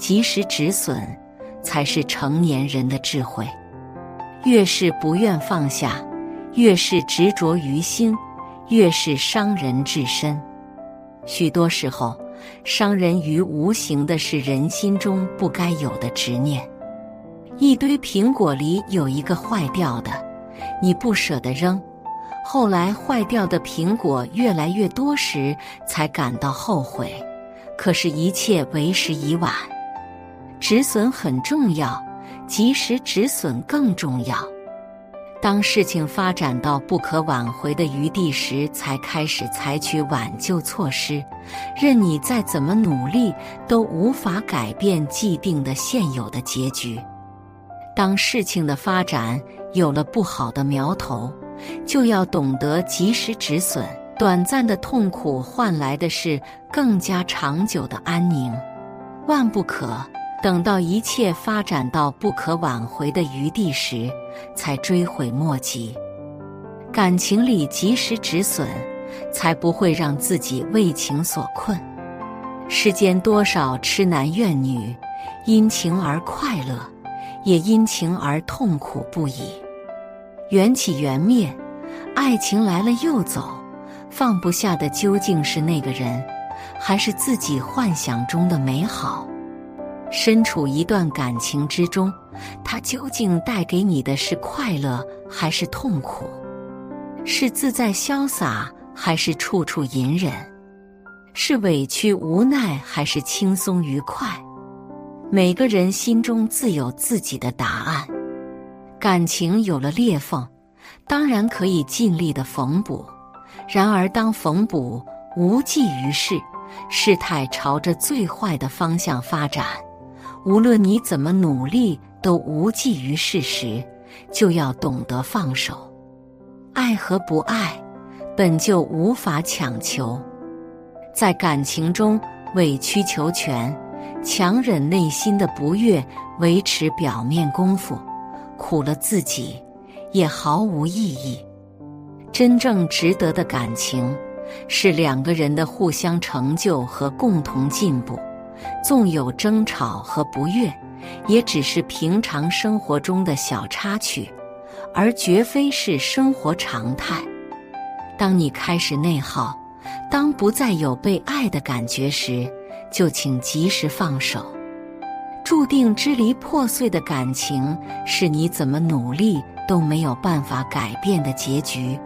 及时止损，才是成年人的智慧。越是不愿放下，越是执着于心，越是伤人至深。许多时候，伤人于无形的是人心中不该有的执念。一堆苹果里有一个坏掉的，你不舍得扔，后来坏掉的苹果越来越多时，才感到后悔。可是，一切为时已晚。止损很重要，及时止损更重要。当事情发展到不可挽回的余地时，才开始采取挽救措施。任你再怎么努力，都无法改变既定的现有的结局。当事情的发展有了不好的苗头，就要懂得及时止损。短暂的痛苦换来的是更加长久的安宁。万不可等到一切发展到不可挽回的余地时。才追悔莫及，感情里及时止损，才不会让自己为情所困。世间多少痴男怨女，因情而快乐，也因情而痛苦不已。缘起缘灭，爱情来了又走，放不下的究竟是那个人，还是自己幻想中的美好？身处一段感情之中，它究竟带给你的是快乐还是痛苦？是自在潇洒还是处处隐忍？是委屈无奈还是轻松愉快？每个人心中自有自己的答案。感情有了裂缝，当然可以尽力的缝补。然而，当缝补无济于事，事态朝着最坏的方向发展。无论你怎么努力都无济于事时，就要懂得放手。爱和不爱本就无法强求，在感情中委曲求全、强忍内心的不悦，维持表面功夫，苦了自己，也毫无意义。真正值得的感情，是两个人的互相成就和共同进步。纵有争吵和不悦，也只是平常生活中的小插曲，而绝非是生活常态。当你开始内耗，当不再有被爱的感觉时，就请及时放手。注定支离破碎的感情，是你怎么努力都没有办法改变的结局。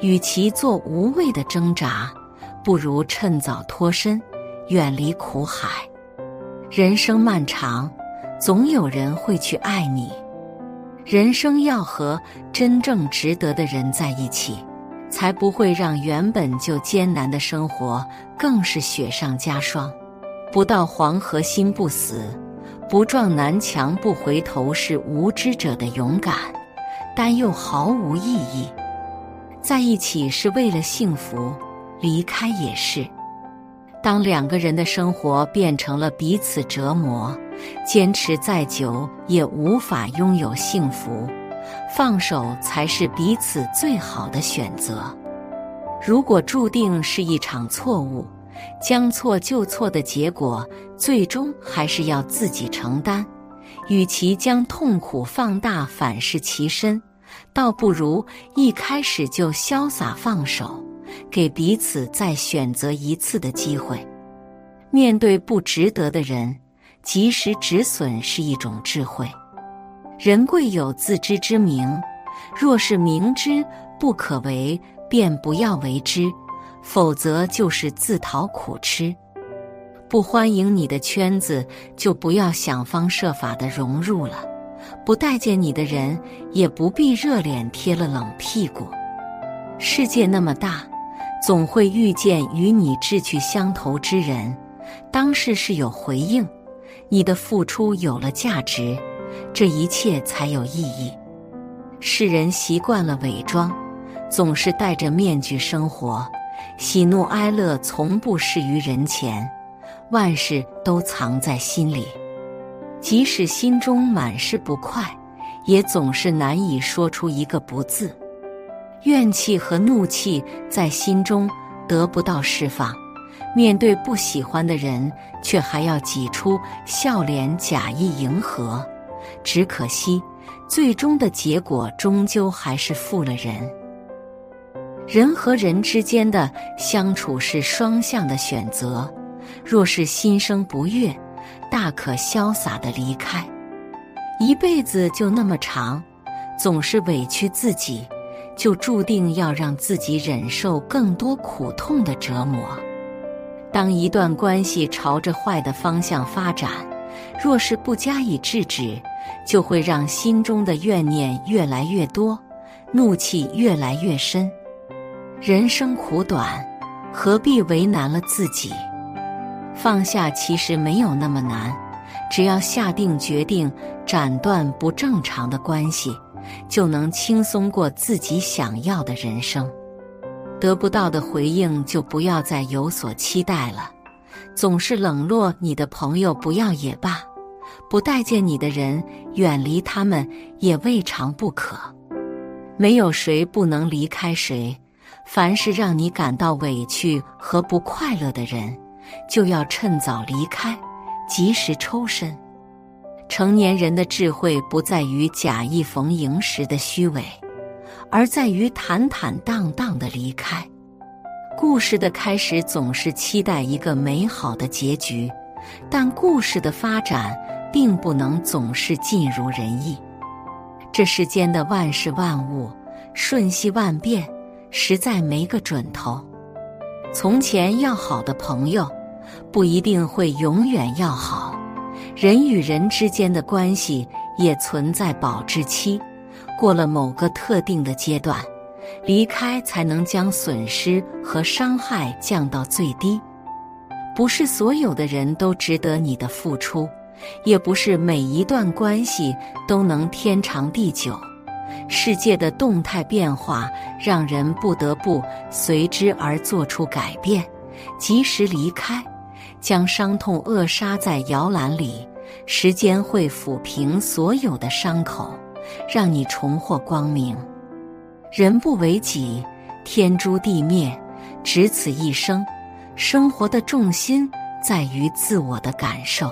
与其做无谓的挣扎，不如趁早脱身，远离苦海。人生漫长，总有人会去爱你。人生要和真正值得的人在一起，才不会让原本就艰难的生活更是雪上加霜。不到黄河心不死，不撞南墙不回头，是无知者的勇敢，但又毫无意义。在一起是为了幸福，离开也是。当两个人的生活变成了彼此折磨，坚持再久也无法拥有幸福，放手才是彼此最好的选择。如果注定是一场错误，将错就错的结果，最终还是要自己承担。与其将痛苦放大反噬其身，倒不如一开始就潇洒放手。给彼此再选择一次的机会。面对不值得的人，及时止损是一种智慧。人贵有自知之明，若是明知不可为，便不要为之，否则就是自讨苦吃。不欢迎你的圈子，就不要想方设法的融入了；不待见你的人，也不必热脸贴了冷屁股。世界那么大。总会遇见与你志趣相投之人，当事是有回应，你的付出有了价值，这一切才有意义。世人习惯了伪装，总是戴着面具生活，喜怒哀乐从不示于人前，万事都藏在心里。即使心中满是不快，也总是难以说出一个不字。怨气和怒气在心中得不到释放，面对不喜欢的人，却还要挤出笑脸假意迎合，只可惜，最终的结果终究还是负了人。人和人之间的相处是双向的选择，若是心生不悦，大可潇洒的离开。一辈子就那么长，总是委屈自己，就注定要让自己忍受更多苦痛的折磨。当一段关系朝着坏的方向发展，若是不加以制止，就会让心中的怨念越来越多，怒气越来越深。人生苦短，何必为难了自己？放下其实没有那么难，只要下定决定斩断不正常的关系，就能轻松过自己想要的人生。得不到的回应，就不要再有所期待了。总是冷落你的朋友，不要也罢；不待见你的人，远离他们也未尝不可。没有谁不能离开谁。凡是让你感到委屈和不快乐的人，就要趁早离开，及时抽身。成年人的智慧不在于假意逢迎时的虚伪。而在于坦坦荡荡的离开。故事的开始总是期待一个美好的结局，但故事的发展并不能总是尽如人意。这世间的万事万物瞬息万变，实在没个准头。从前要好的朋友，不一定会永远要好。人与人之间的关系也存在保质期。过了某个特定的阶段，离开才能将损失和伤害降到最低。不是所有的人都值得你的付出，也不是每一段关系都能天长地久。世界的动态变化让人不得不随之而做出改变，及时离开，将伤痛扼杀在摇篮里。时间会抚平所有的伤口。让你重获光明。人不为己，天诛地灭，只此一生。生活的重心在于自我的感受，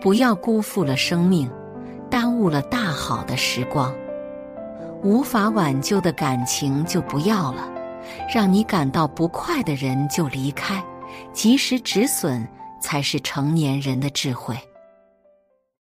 不要辜负了生命，耽误了大好的时光。无法挽救的感情就不要了，让你感到不快的人就离开，及时止损才是成年人的智慧。